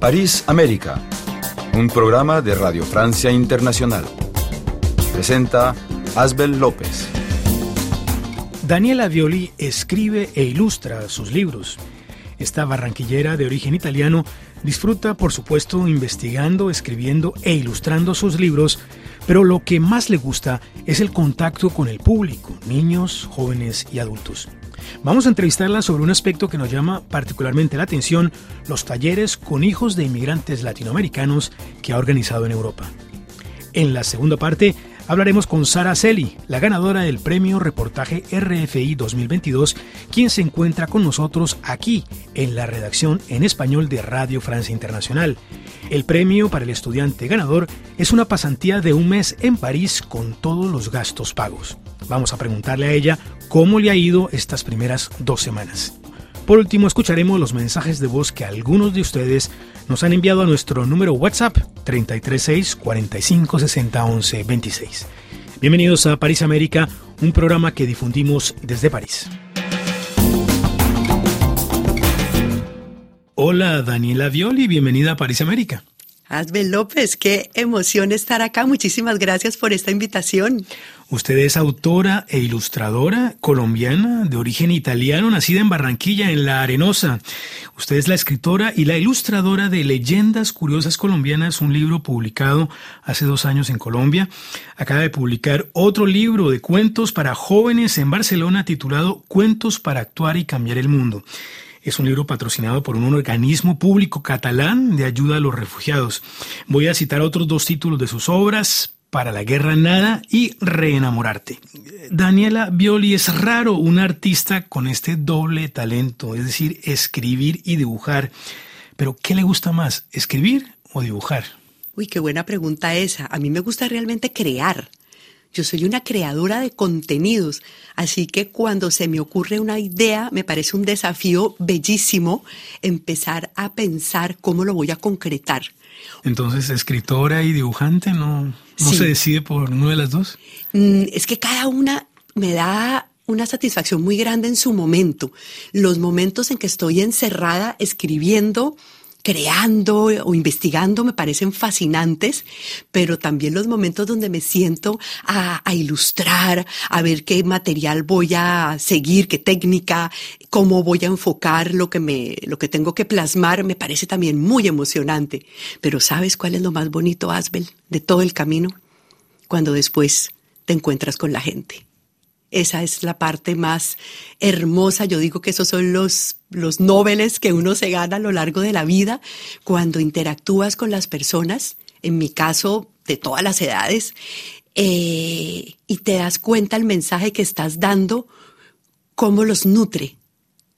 París, América, un programa de Radio Francia Internacional. Presenta Asbel López. Daniela Violi escribe e ilustra sus libros. Esta barranquillera de origen italiano disfruta, por supuesto, investigando, escribiendo e ilustrando sus libros, pero lo que más le gusta es el contacto con el público, niños, jóvenes y adultos. Vamos a entrevistarla sobre un aspecto que nos llama particularmente la atención, los talleres con hijos de inmigrantes latinoamericanos que ha organizado en Europa. En la segunda parte hablaremos con Sara Celi, la ganadora del premio Reportaje RFI 2022, quien se encuentra con nosotros aquí en la redacción en español de Radio Francia Internacional. El premio para el estudiante ganador es una pasantía de un mes en París con todos los gastos pagos. Vamos a preguntarle a ella cómo le ha ido estas primeras dos semanas. Por último, escucharemos los mensajes de voz que algunos de ustedes nos han enviado a nuestro número WhatsApp 336 45 60 11 26. Bienvenidos a París América, un programa que difundimos desde París. Hola Daniela Violi, bienvenida a París América. Asbel López, qué emoción estar acá. Muchísimas gracias por esta invitación. Usted es autora e ilustradora colombiana de origen italiano, nacida en Barranquilla, en La Arenosa. Usted es la escritora y la ilustradora de Leyendas Curiosas Colombianas, un libro publicado hace dos años en Colombia. Acaba de publicar otro libro de cuentos para jóvenes en Barcelona titulado Cuentos para actuar y cambiar el mundo. Es un libro patrocinado por un organismo público catalán de ayuda a los refugiados. Voy a citar otros dos títulos de sus obras, Para la guerra nada y Reenamorarte. Daniela Violi es raro un artista con este doble talento, es decir, escribir y dibujar. Pero ¿qué le gusta más, escribir o dibujar? Uy, qué buena pregunta esa. A mí me gusta realmente crear. Yo soy una creadora de contenidos, así que cuando se me ocurre una idea, me parece un desafío bellísimo empezar a pensar cómo lo voy a concretar. Entonces, escritora y dibujante, ¿no, no Sí. se decide por una de las dos? Mm, Es que cada una me da una satisfacción muy grande en su momento. Los momentos en que estoy encerrada escribiendo, creando o investigando me parecen fascinantes, pero también los momentos donde me siento a, ilustrar, a ver qué material voy a seguir, qué técnica, cómo voy a enfocar lo que me, lo que tengo que plasmar, me parece también muy emocionante. Pero ¿sabes cuál es lo más bonito, Asbel, de todo el camino? Cuando después te encuentras con la gente. Esa es la parte más hermosa. Yo digo que esos son los, los noveles que uno se gana a lo largo de la vida cuando interactúas con las personas, en mi caso, de todas las edades, eh, y te das cuenta el mensaje que estás dando, cómo los nutre.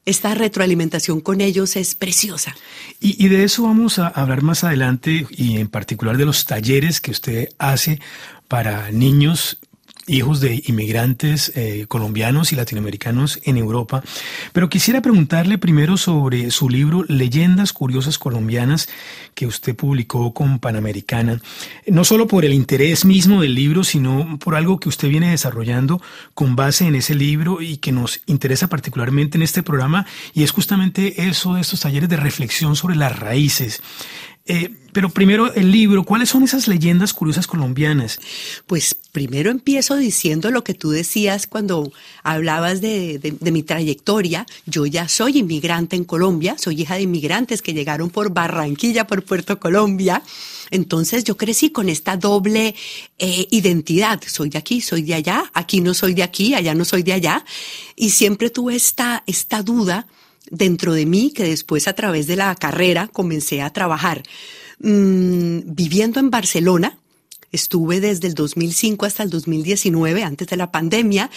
Esta retroalimentación con ellos es preciosa. Y, y de eso vamos a hablar más adelante y en particular de los talleres que usted hace para niños hijos de inmigrantes eh, colombianos y latinoamericanos en Europa. Pero quisiera preguntarle primero sobre su libro Leyendas Curiosas Colombianas que usted publicó con Panamericana. No solo por el interés mismo del libro, sino por algo que usted viene desarrollando con base en ese libro y que nos interesa particularmente en este programa, y es justamente eso de estos talleres de reflexión sobre las raíces. Eh, pero primero el libro, ¿cuáles son esas leyendas curiosas colombianas? Pues primero empiezo diciendo lo que tú decías cuando hablabas de, mi trayectoria. Yo ya soy inmigrante en Colombia, soy hija de inmigrantes que llegaron por Barranquilla, por Puerto Colombia. Entonces yo crecí con esta doble eh, identidad. Soy de aquí, soy de allá, aquí no soy de aquí, allá no soy de allá. Y siempre tuve esta, esta duda dentro de mí que después a través de la carrera comencé a trabajar. Mm, viviendo en Barcelona, estuve desde el 2005 hasta el 2019, antes de la pandemia,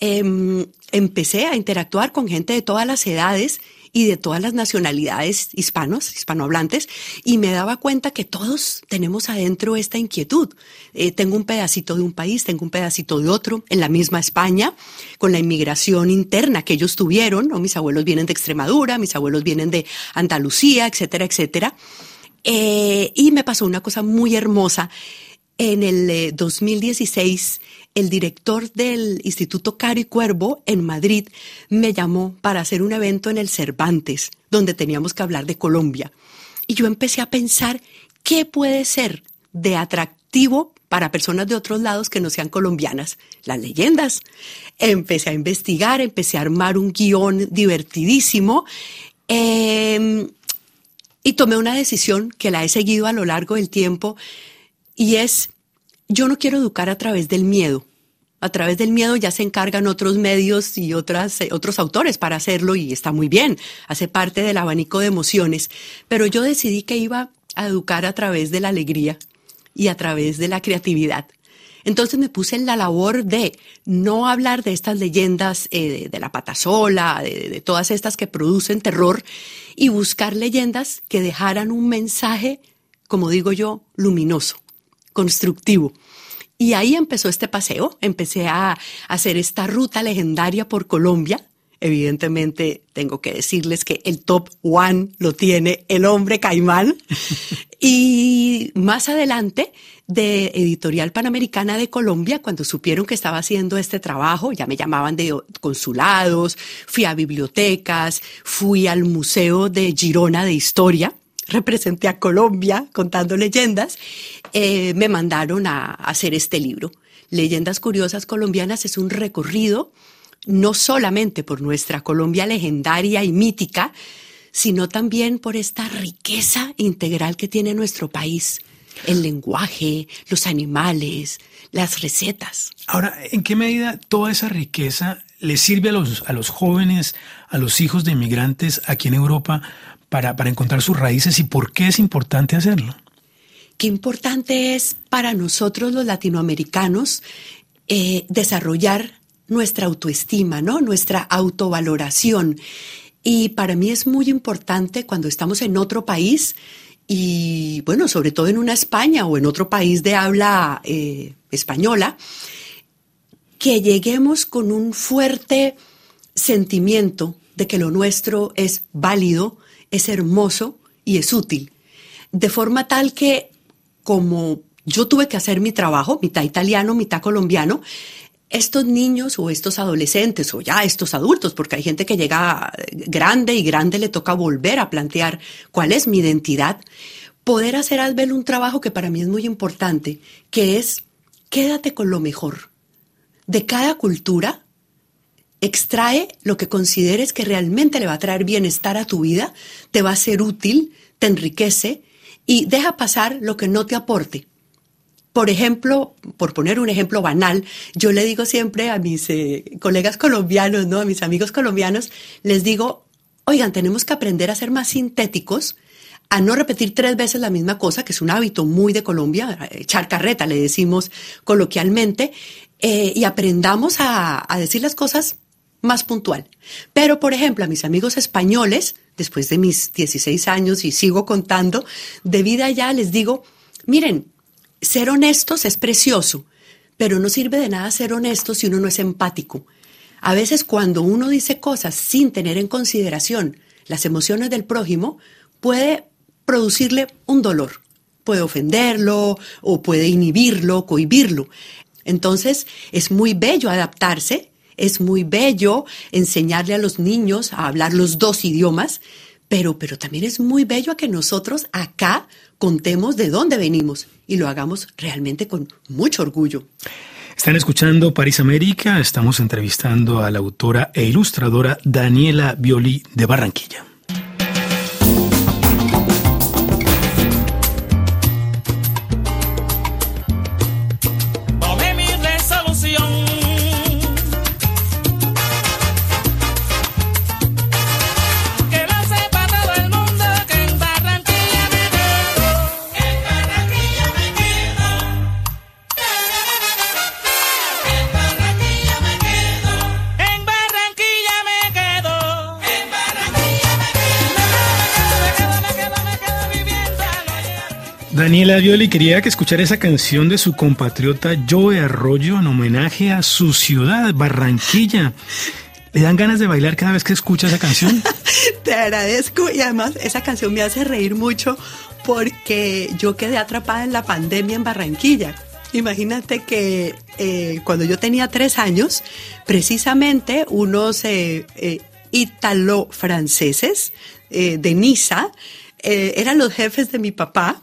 eh, empecé a interactuar con gente de todas las edades y de todas las nacionalidades hispanos, hispanohablantes, y me daba cuenta que todos tenemos adentro esta inquietud. Eh, tengo un pedacito de un país, tengo un pedacito de otro, en la misma España, con la inmigración interna que ellos tuvieron, ¿no? mis abuelos vienen de Extremadura, mis abuelos vienen de Andalucía, etcétera, etcétera. Eh, y me pasó una cosa muy hermosa. En el eh, 2016, el director del Instituto Caro y Cuervo en Madrid me llamó para hacer un evento en el Cervantes, donde teníamos que hablar de Colombia. Y yo empecé a pensar qué puede ser de atractivo para personas de otros lados que no sean colombianas, las leyendas. Empecé a investigar, empecé a armar un guion divertidísimo em, y tomé una decisión que la he seguido a lo largo del tiempo y es, yo no quiero educar a través del miedo. A través del miedo ya se encargan otros medios y otras, eh, otros autores para hacerlo y está muy bien, hace parte del abanico de emociones, pero yo decidí que iba a educar a través de la alegría, y a través de la creatividad. Entonces me puse en la labor de no hablar de estas leyendas eh, de, la patasola, de, de todas estas que producen terror, y buscar leyendas que dejaran un mensaje, como digo yo, luminoso, constructivo. Y ahí empezó este paseo, empecé a hacer esta ruta legendaria por Colombia, Evidentemente, tengo que decirles que el top one lo tiene el hombre caimán. y más adelante, de Editorial Panamericana de Colombia, cuando supieron que estaba haciendo este trabajo, ya me llamaban de consulados, fui a bibliotecas, fui al Museo de Girona de Historia, representé a Colombia contando leyendas, eh, me mandaron a hacer este libro. Leyendas Curiosas Colombianas es un recorrido no solamente por nuestra Colombia legendaria y mítica, sino también por esta riqueza integral que tiene nuestro país. El lenguaje, los animales, las recetas. Ahora, ¿en qué medida toda esa riqueza le sirve a los, a los jóvenes, a los hijos de inmigrantes aquí en Europa para, para encontrar sus raíces y por qué es importante hacerlo? Qué importante es para nosotros los latinoamericanos eh, desarrollar nuestra autoestima, ¿no? Nuestra autovaloración. Y para mí es muy importante cuando estamos en otro país y, bueno, sobre todo en una España o en otro país de habla eh, española, que lleguemos con un fuerte sentimiento de que lo nuestro es válido, es hermoso y es útil. De forma tal que, como yo tuve que hacer mi trabajo, mitad italiano, mitad colombiano, estos niños o estos adolescentes o ya estos adultos, porque hay gente que llega grande y grande le toca volver a plantear cuál es mi identidad, poder hacer Asbel un trabajo que para mí es muy importante, que es quédate con lo mejor. De cada cultura, extrae lo que consideres que realmente le va a traer bienestar a tu vida, te va a ser útil, te enriquece y deja pasar lo que no te aporte por ejemplo, por poner un ejemplo banal, yo le digo siempre a mis eh, colegas colombianos, ¿no? A mis amigos colombianos, les digo, oigan, tenemos que aprender a ser más sintéticos, a no repetir tres veces la misma cosa, que es un hábito muy de Colombia, echar carreta, le decimos coloquialmente, eh, y aprendamos a decir las cosas más puntual. Pero, por ejemplo, a mis amigos españoles, después de mis 16 años y sigo contando, de vida ya les digo, miren, ser honestos es precioso, pero no sirve de nada ser honesto si uno no es empático. A veces cuando uno dice cosas sin tener en consideración las emociones del prójimo, puede producirle un dolor, puede ofenderlo o puede inhibirlo, cohibirlo. Entonces es muy bello adaptarse, es muy bello enseñarle a los niños a hablar los dos idiomas, pero, pero también es muy bello a que nosotros acá contemos de dónde venimos y lo hagamos realmente con mucho orgullo. Están escuchando París América, estamos entrevistando a la autora e ilustradora Daniela Violi de Barranquilla. Daniela Violi quería que escuchara esa canción de su compatriota Joe Arroyo en homenaje a su ciudad, Barranquilla. ¿Le dan ganas de bailar cada vez que escucha esa canción? Te agradezco y además esa canción me hace reír mucho porque yo quedé atrapada en la pandemia en Barranquilla. Imagínate que eh, cuando yo tenía tres años, precisamente unos eh, eh, italo-franceses de Niza eran los jefes de mi papá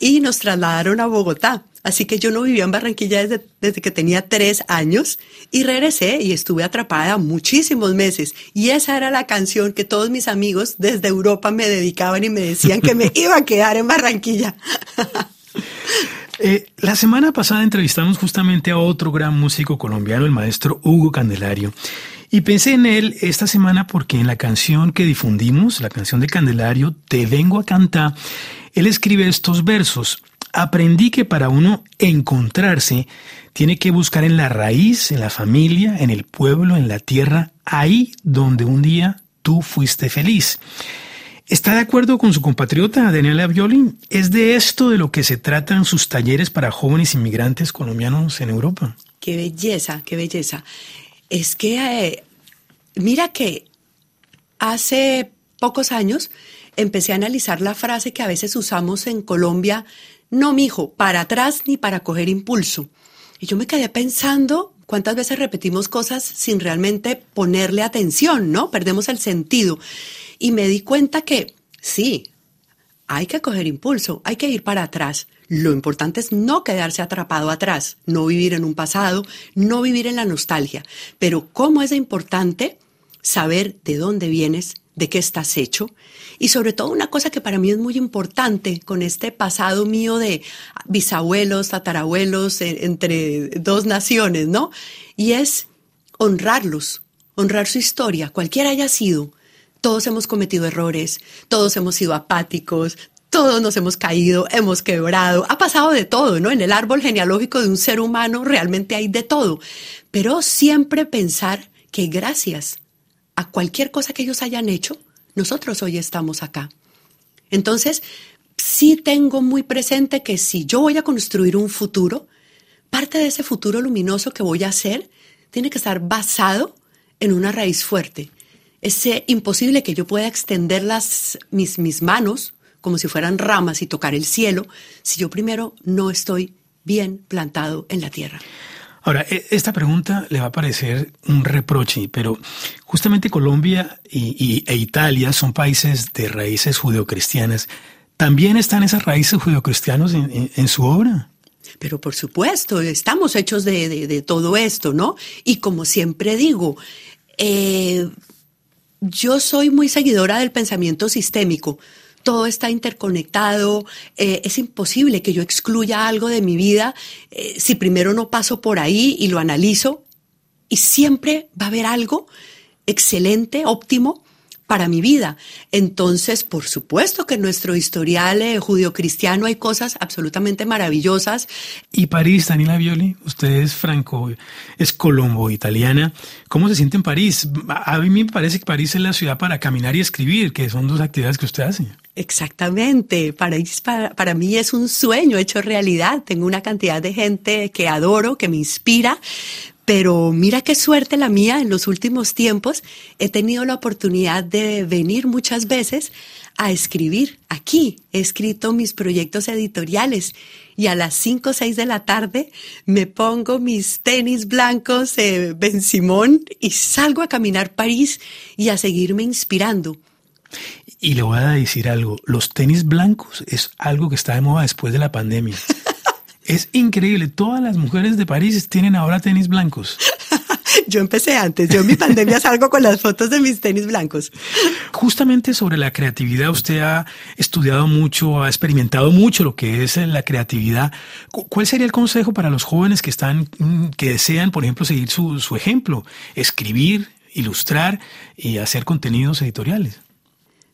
y nos trasladaron a Bogotá. Así que yo no vivía en Barranquilla desde, desde, que tenía tres años y regresé y estuve atrapada muchísimos meses. Y esa era la canción que todos mis amigos desde Europa me dedicaban y me decían que me iba a quedar en Barranquilla. Eh, la semana pasada entrevistamos justamente a otro gran músico colombiano, el maestro Hugo Candelario. Y pensé en él esta semana porque en la canción que difundimos, la canción de Candelario, Te vengo a cantar, él escribe estos versos. Aprendí que para uno encontrarse tiene que buscar en la raíz, en la familia, en el pueblo, en la tierra, ahí donde un día tú fuiste feliz. ¿Está de acuerdo con su compatriota Daniela Violi? ¿Es de esto de lo que se tratan sus talleres para jóvenes inmigrantes colombianos en Europa? Qué belleza, qué belleza. Es que, eh, mira que hace pocos años empecé a analizar la frase que a veces usamos en Colombia, no, mijo, para atrás ni para coger impulso. Y yo me quedé pensando cuántas veces repetimos cosas sin realmente ponerle atención, ¿no? Perdemos el sentido. Y me di cuenta que sí, hay que coger impulso, hay que ir para atrás. Lo importante es no quedarse atrapado atrás, no vivir en un pasado, no vivir en la nostalgia. Pero cómo es importante saber de dónde vienes, de qué estás hecho. Y sobre todo una cosa que para mí es muy importante con este pasado mío de bisabuelos, tatarabuelos, entre dos naciones, ¿no? Y es honrarlos, honrar su historia, cualquiera haya sido, todos hemos cometido errores, todos hemos sido apáticos, todos nos hemos caído, hemos quebrado, ha pasado de todo, ¿no? En el árbol genealógico de un ser humano realmente hay de todo, pero siempre pensar que gracias a cualquier cosa que ellos hayan hecho, nosotros hoy estamos acá. Entonces, sí tengo muy presente que si yo voy a construir un futuro, parte de ese futuro luminoso que voy a hacer tiene que estar basado en una raíz fuerte es imposible que yo pueda extender las, mis, mis manos como si fueran ramas y tocar el cielo si yo primero no estoy bien plantado en la tierra. Ahora, e, esta pregunta le va a parecer un reproche, pero justamente Colombia y, e Italia son países de raíces judeocristianas. ¿También están esas raíces judeocristianas en, en, su obra? Pero por supuesto, estamos hechos de, todo esto, ¿no? Y como siempre digo, eh, yo soy muy seguidora del pensamiento sistémico. Todo está interconectado. Eh, es imposible que yo excluya algo de mi vida eh, si primero no paso por ahí y lo analizo. Y siempre va a haber algo excelente, óptimo, para mi vida. Entonces, por supuesto que en nuestro historial eh, judio-cristiano hay cosas absolutamente maravillosas. Y París, Daniela Violi, usted es franco, es colombo, italiana. ¿Cómo se siente en París? A mí me parece que París es la ciudad para caminar y escribir, que son dos actividades que usted hace. Exactamente, París para, para mí es un sueño hecho realidad. Tengo una cantidad de gente que adoro, que me inspira, pero mira qué suerte la mía en los últimos tiempos. He tenido la oportunidad de venir muchas veces a escribir aquí. He escrito mis proyectos editoriales y a las 5 o 6 de la tarde me pongo mis tenis blancos de Ben Simón y salgo a caminar París y a seguirme inspirando. Y le voy a decir algo, los tenis blancos es algo que está de moda después de la pandemia. Es increíble. Todas las mujeres de París tienen ahora tenis blancos. Yo empecé antes. Yo en mi pandemia salgo con las fotos de mis tenis blancos. Justamente sobre la creatividad, usted ha estudiado mucho, ha experimentado mucho lo que es la creatividad. ¿Cuál sería el consejo para los jóvenes que están, mm, que desean, por ejemplo, seguir su, su ejemplo? Escribir, ilustrar y hacer contenidos editoriales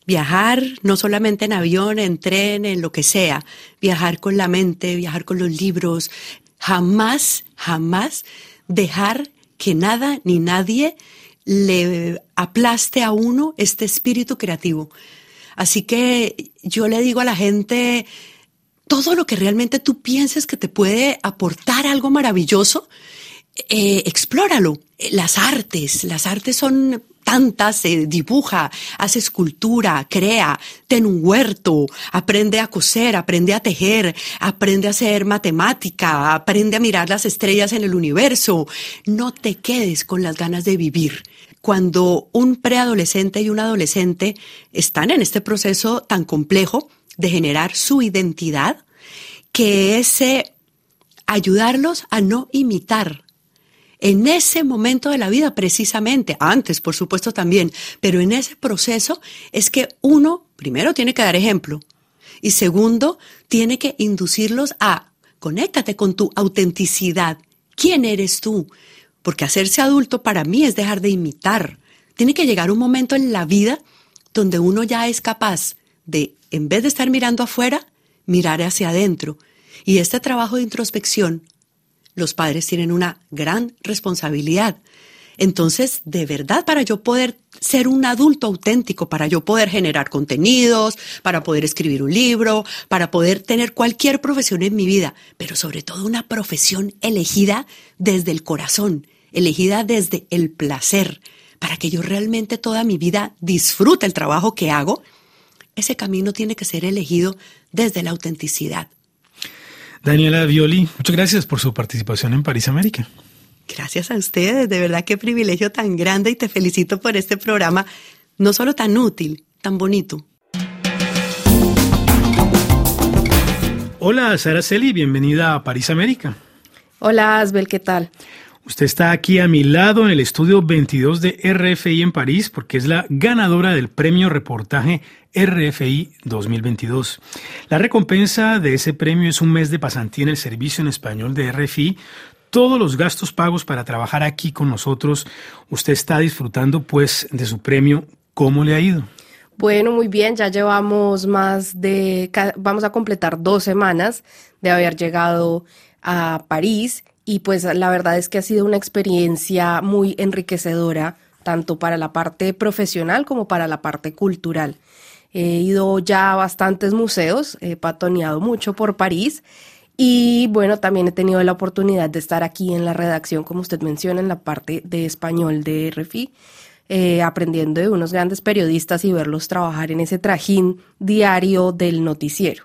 viajar no solamente en avión, en tren, en lo que sea, viajar con la mente, viajar con los libros, jamás, jamás dejar que nada ni nadie le aplaste a uno este espíritu creativo. Así que yo le digo a la gente, todo lo que realmente tú pienses que te puede aportar algo maravilloso, eh, explóralo. Las artes, las artes son tantas, se dibuja, hace escultura, crea, ten un huerto, aprende a coser, aprende a tejer, aprende a hacer matemática, aprende a mirar las estrellas en el universo. No te quedes con las ganas de vivir. cuando un preadolescente y un adolescente están en este proceso tan complejo de generar su identidad, que es ayudarlos a no imitar en ese momento de la vida precisamente, antes por supuesto también, pero en ese proceso es que uno primero tiene que dar ejemplo y segundo tiene que inducirlos a conéctate con tu autenticidad. ¿Quién eres tú? Porque hacerse adulto para mí es dejar de imitar. Tiene que llegar un momento en la vida donde uno ya es capaz de, en vez de estar mirando afuera, mirar hacia adentro. Y este trabajo de introspección los padres tienen una gran responsabilidad. Entonces, de verdad, para yo poder ser un adulto auténtico, para yo poder generar contenidos, para poder escribir un libro, para poder tener cualquier profesión en mi vida, pero sobre todo una profesión elegida desde el corazón, elegida desde el placer, para que yo realmente toda mi vida disfrute el trabajo que hago, ese camino tiene que ser elegido desde la autenticidad. Daniela Violi, muchas gracias por su participación en París América. Gracias a ustedes, de verdad qué privilegio tan grande y te felicito por este programa, no solo tan útil, tan bonito. Hola, Sara Celi, bienvenida a París América. Hola, Asbel, ¿qué tal? Usted está aquí a mi lado en el estudio 22 de RFI en París porque es la ganadora del premio reportaje RFI 2022. La recompensa de ese premio es un mes de pasantía en el servicio en español de RFI. Todos los gastos pagos para trabajar aquí con nosotros. Usted está disfrutando pues de su premio. ¿Cómo le ha ido? Bueno, muy bien, ya llevamos más de, vamos a completar dos semanas de haber llegado a París y pues la verdad es que ha sido una experiencia muy enriquecedora, tanto para la parte profesional como para la parte cultural. He ido ya a bastantes museos, he patoneado mucho por París y bueno, también he tenido la oportunidad de estar aquí en la redacción, como usted menciona, en la parte de español de RFI. Eh, aprendiendo de unos grandes periodistas y verlos trabajar en ese trajín diario del noticiero.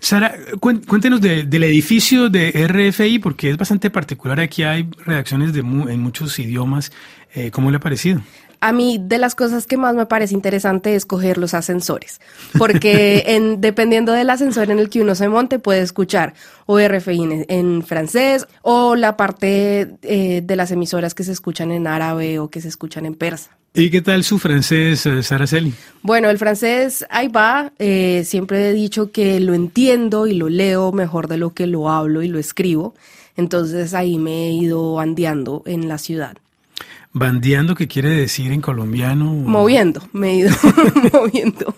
Sara, cuéntenos del edificio de RFI, porque es bastante particular. Aquí hay redacciones de en muchos idiomas. Eh, ¿Cómo le ha parecido? A mí de las cosas que más me parece interesante es coger los ascensores, porque en, dependiendo del ascensor en el que uno se monte puede escuchar o RFI en, francés o la parte eh, de las emisoras que se escuchan en árabe o que se escuchan en persa. ¿Y qué tal su francés, eh, Saraceli? Bueno, el francés ahí va. Eh, siempre he dicho que lo entiendo y lo leo mejor de lo que lo hablo y lo escribo. Entonces ahí me he ido bandeando en la ciudad. ¿Bandeando qué quiere decir en colombiano? Moviendo, me he ido moviendo.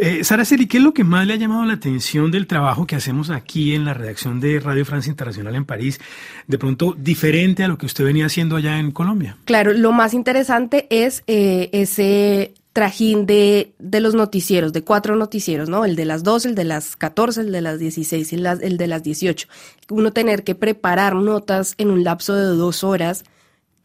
Eh, Sara Celi, ¿qué es lo que más le ha llamado la atención del trabajo que hacemos aquí en la redacción de Radio Francia Internacional en París? De pronto, diferente a lo que usted venía haciendo allá en Colombia. Claro, lo más interesante es eh, ese trajín de, de, los noticieros, de cuatro noticieros, ¿no? El de las 12, el de las 14, el de las 16 y el, el de las 18. Uno tener que preparar notas en un lapso de dos horas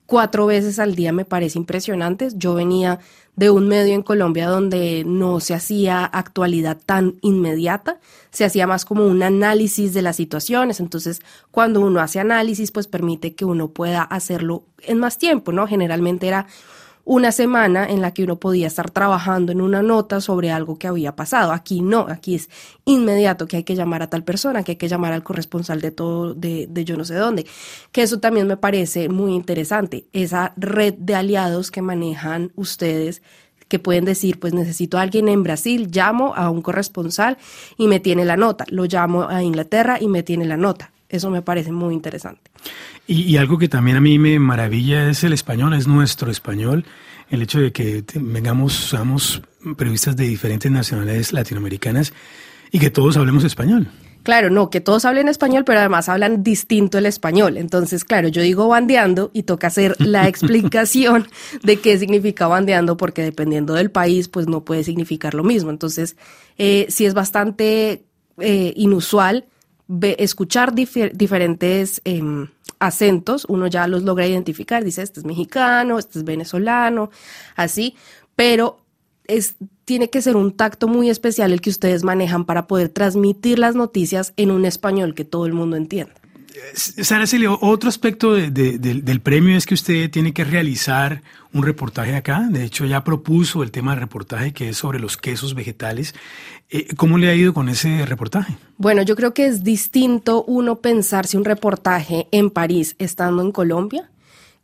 cuatro veces al día me parece impresionante. Yo venía de un medio en Colombia donde no se hacía actualidad tan inmediata, se hacía más como un análisis de las situaciones. Entonces, cuando uno hace análisis, pues permite que uno pueda hacerlo en más tiempo, ¿no? Generalmente era una semana en la que uno podía estar trabajando en una nota sobre algo que había pasado. Aquí no, aquí es inmediato que hay que llamar a tal persona, que hay que llamar al corresponsal de todo, de, de yo no sé dónde. Que eso también me parece muy interesante, esa red de aliados que manejan ustedes que pueden decir, pues necesito a alguien en Brasil, llamo a un corresponsal y me tiene la nota, lo llamo a Inglaterra y me tiene la nota. Eso me parece muy interesante. Y, algo que también a mí me maravilla es el español, es nuestro español. El hecho de que vengamos, seamos periodistas de diferentes nacionalidades latinoamericanas y que todos hablemos español. Claro, no, que todos hablen español, pero además hablan distinto el español. Entonces, claro, yo digo bandeando y toca hacer la explicación de qué significa bandeando, porque dependiendo del país, pues no puede significar lo mismo. Entonces, eh, sí es bastante eh, inusual escuchar diferentes em, acentos, uno ya los logra identificar, dice, este es mexicano, este es venezolano, así, pero es, tiene que ser un tacto muy especial el que ustedes manejan para poder transmitir las noticias en un español que todo el mundo entienda. Sara Celio, otro aspecto del premio es que usted tiene que realizar un reportaje acá. De hecho, ya propuso el tema del reportaje que es sobre los quesos vegetales. Eh, ¿Cómo le ha ido con ese reportaje? Bueno, yo creo que es distinto uno pensarse un reportaje en París estando en Colombia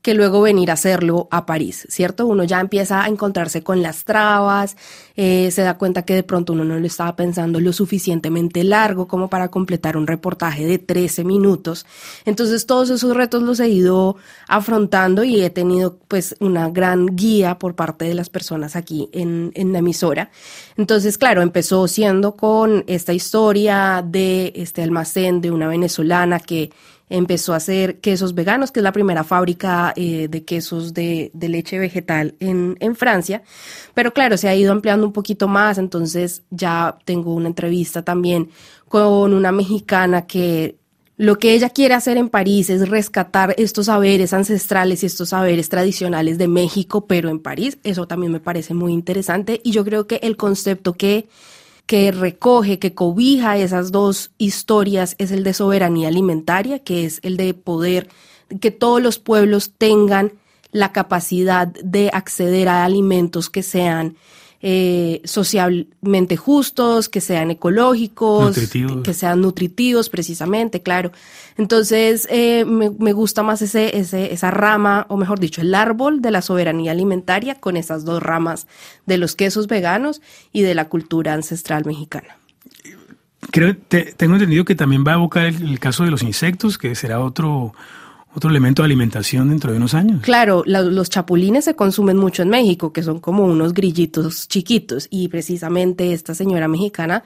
que luego venir a hacerlo a París, ¿cierto? Uno ya empieza a encontrarse con las trabas, eh, se da cuenta que de pronto uno no lo estaba pensando lo suficientemente largo como para completar un reportaje de 13 minutos. Entonces todos esos retos los he ido afrontando y he tenido pues una gran guía por parte de las personas aquí en, en la emisora. Entonces, claro, empezó siendo con esta historia de este almacén de una venezolana que empezó a hacer quesos veganos, que es la primera fábrica eh, de quesos de, leche vegetal en, en, Francia. Pero claro, se ha ido ampliando un poquito más, entonces ya tengo una entrevista también con una mexicana que lo que ella quiere hacer en París es rescatar estos saberes ancestrales y estos saberes tradicionales de México, pero en París. Eso también me parece muy interesante y yo creo que el concepto que que recoge, que cobija esas dos historias es el de soberanía alimentaria, que es el de poder que todos los pueblos tengan la capacidad de acceder a alimentos que sean eh, socialmente justos, que sean ecológicos, que sean nutritivos precisamente, claro. Entonces, eh, me, gusta más ese, ese, esa rama, o mejor dicho, el árbol de la soberanía alimentaria con esas dos ramas de los quesos veganos y de la cultura ancestral mexicana. Creo, tengo entendido que también va a evocar el caso de los insectos, que será otro otro elemento de alimentación dentro de unos años. Claro, los chapulines se consumen mucho en México, que son como unos grillitos chiquitos, y precisamente esta señora mexicana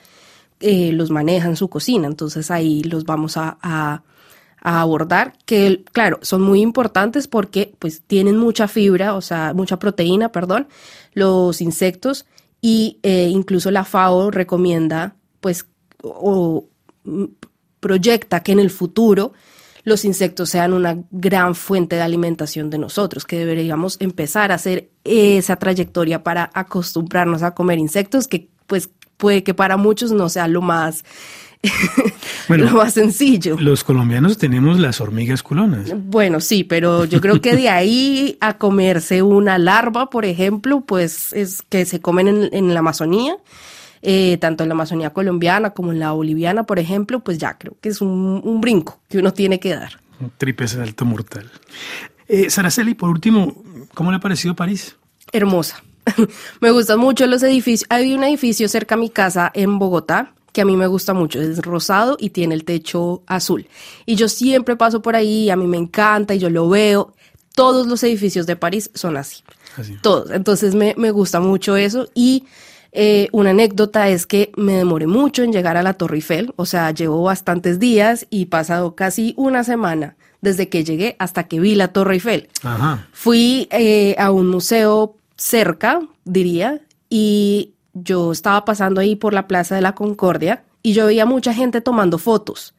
eh, los maneja en su cocina, entonces ahí los vamos a, abordar, que claro, son muy importantes porque pues tienen mucha fibra, o sea, mucha proteína, perdón, los insectos, y eh, incluso la FAO recomienda pues o proyecta que en el futuro los insectos sean una gran fuente de alimentación de nosotros, que deberíamos empezar a hacer esa trayectoria para acostumbrarnos a comer insectos, que pues puede que para muchos no sea lo más lo más sencillo. Los colombianos tenemos las hormigas culonas. Bueno, sí, pero yo creo que de ahí a comerse una larva, por ejemplo, pues es que se comen en, en la Amazonía eh, tanto en la Amazonía colombiana como en la boliviana, por ejemplo, pues ya creo que es un, brinco que uno tiene que dar. Un triple salto mortal. Eh, Saraceli, por último, ¿cómo le ha parecido París? Hermosa. me gustan mucho los edificios. Hay un edificio cerca a mi casa en Bogotá que a mí me gusta mucho, es rosado y tiene el techo azul. Y yo siempre paso por ahí, a mí me encanta y yo lo veo. Todos los edificios de París son así. Todos. Entonces me, me gusta mucho eso y eh, una anécdota es que me demoré mucho en llegar a la Torre Eiffel, o sea, llevo bastantes días y pasado casi una semana desde que llegué hasta que vi la Torre Eiffel. Fui eh, a un museo cerca, diría, y yo estaba pasando ahí por la Plaza de la Concordia y yo veía mucha gente tomando fotos.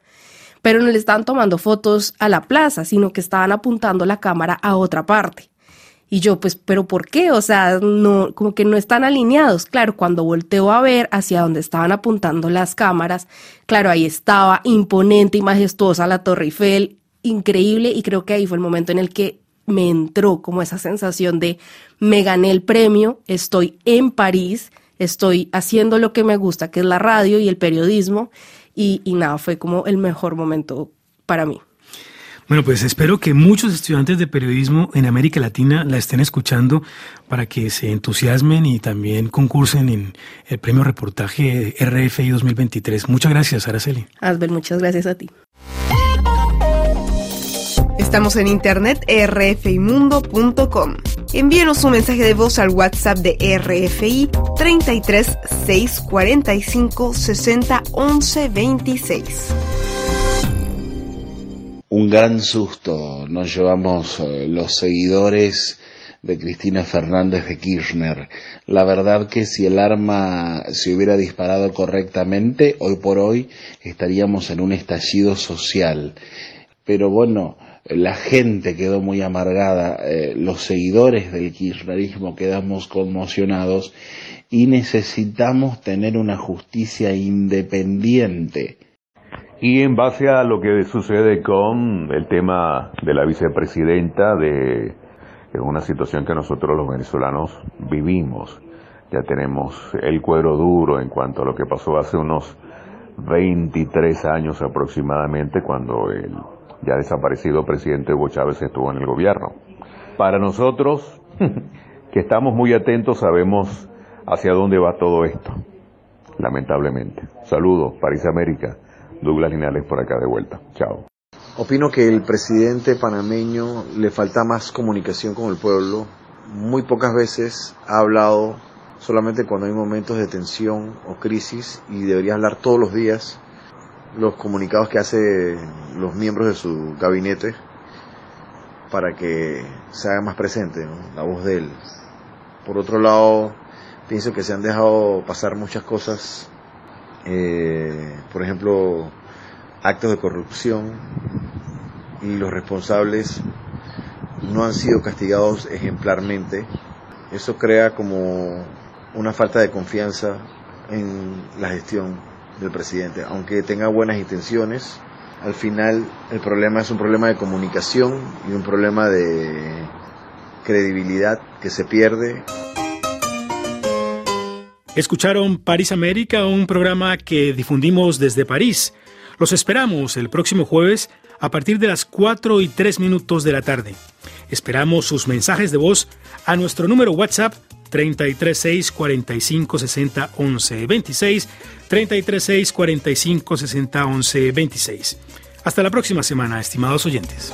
Pero no le estaban tomando fotos a la plaza, sino que estaban apuntando la cámara a otra parte. Y yo, pues, ¿pero por qué? O sea, no, como que no están alineados. Claro, cuando volteo a ver hacia donde estaban apuntando las cámaras, claro, ahí estaba imponente y majestuosa la Torre Eiffel, increíble, y creo que ahí fue el momento en el que me entró como esa sensación de me gané el premio, estoy en París, estoy haciendo lo que me gusta, que es la radio y el periodismo, y, y nada, fue como el mejor momento para mí. Bueno, pues espero que muchos estudiantes de periodismo en América Latina la estén escuchando para que se entusiasmen y también concursen en el premio reportaje RFI 2023. Muchas gracias, Araceli. Asbel, muchas gracias a ti. Estamos en internet rfimundo.com. Envíenos un mensaje de voz al WhatsApp de RFI 33 645 60 11 26 un gran susto nos llevamos eh, los seguidores de Cristina Fernández de Kirchner. La verdad que si el arma se hubiera disparado correctamente, hoy por hoy estaríamos en un estallido social. Pero bueno, la gente quedó muy amargada, eh, los seguidores del kirchnerismo quedamos conmocionados y necesitamos tener una justicia independiente Y en base a lo que sucede con el tema de la vicepresidenta, de es una situación que nosotros los venezolanos vivimos. Ya tenemos el cuero duro en cuanto a lo que pasó hace unos 23 años aproximadamente cuando el ya desaparecido presidente Hugo Chávez estuvo en el gobierno. Para nosotros, que estamos muy atentos, sabemos hacia dónde va todo esto, lamentablemente. Saludos, París América, Douglas Linares por acá de vuelta. Chao. Opino que el presidente panameño le falta más comunicación con el pueblo. Muy pocas veces ha hablado solamente cuando hay momentos de tensión o crisis y debería hablar todos los días los comunicados que hace los miembros de su gabinete para que se haga más presente la voz de él. Por otro lado, pienso que se han dejado pasar muchas cosas, eh, por ejemplo, actos de corrupción y los responsables no han sido castigados ejemplarmente. Eso crea como una falta de confianza en la gestión del presidente, aunque tenga buenas intenciones. Al final el problema es un problema de comunicación y un problema de credibilidad que se pierde. Escucharon París América, un programa que difundimos desde París. Los esperamos el próximo jueves a partir de las 4 y 3 minutos de la tarde. Esperamos sus mensajes de voz a nuestro número WhatsApp 336 45 60 11 26 336 45 60 11 26. Hasta la próxima semana, estimados oyentes.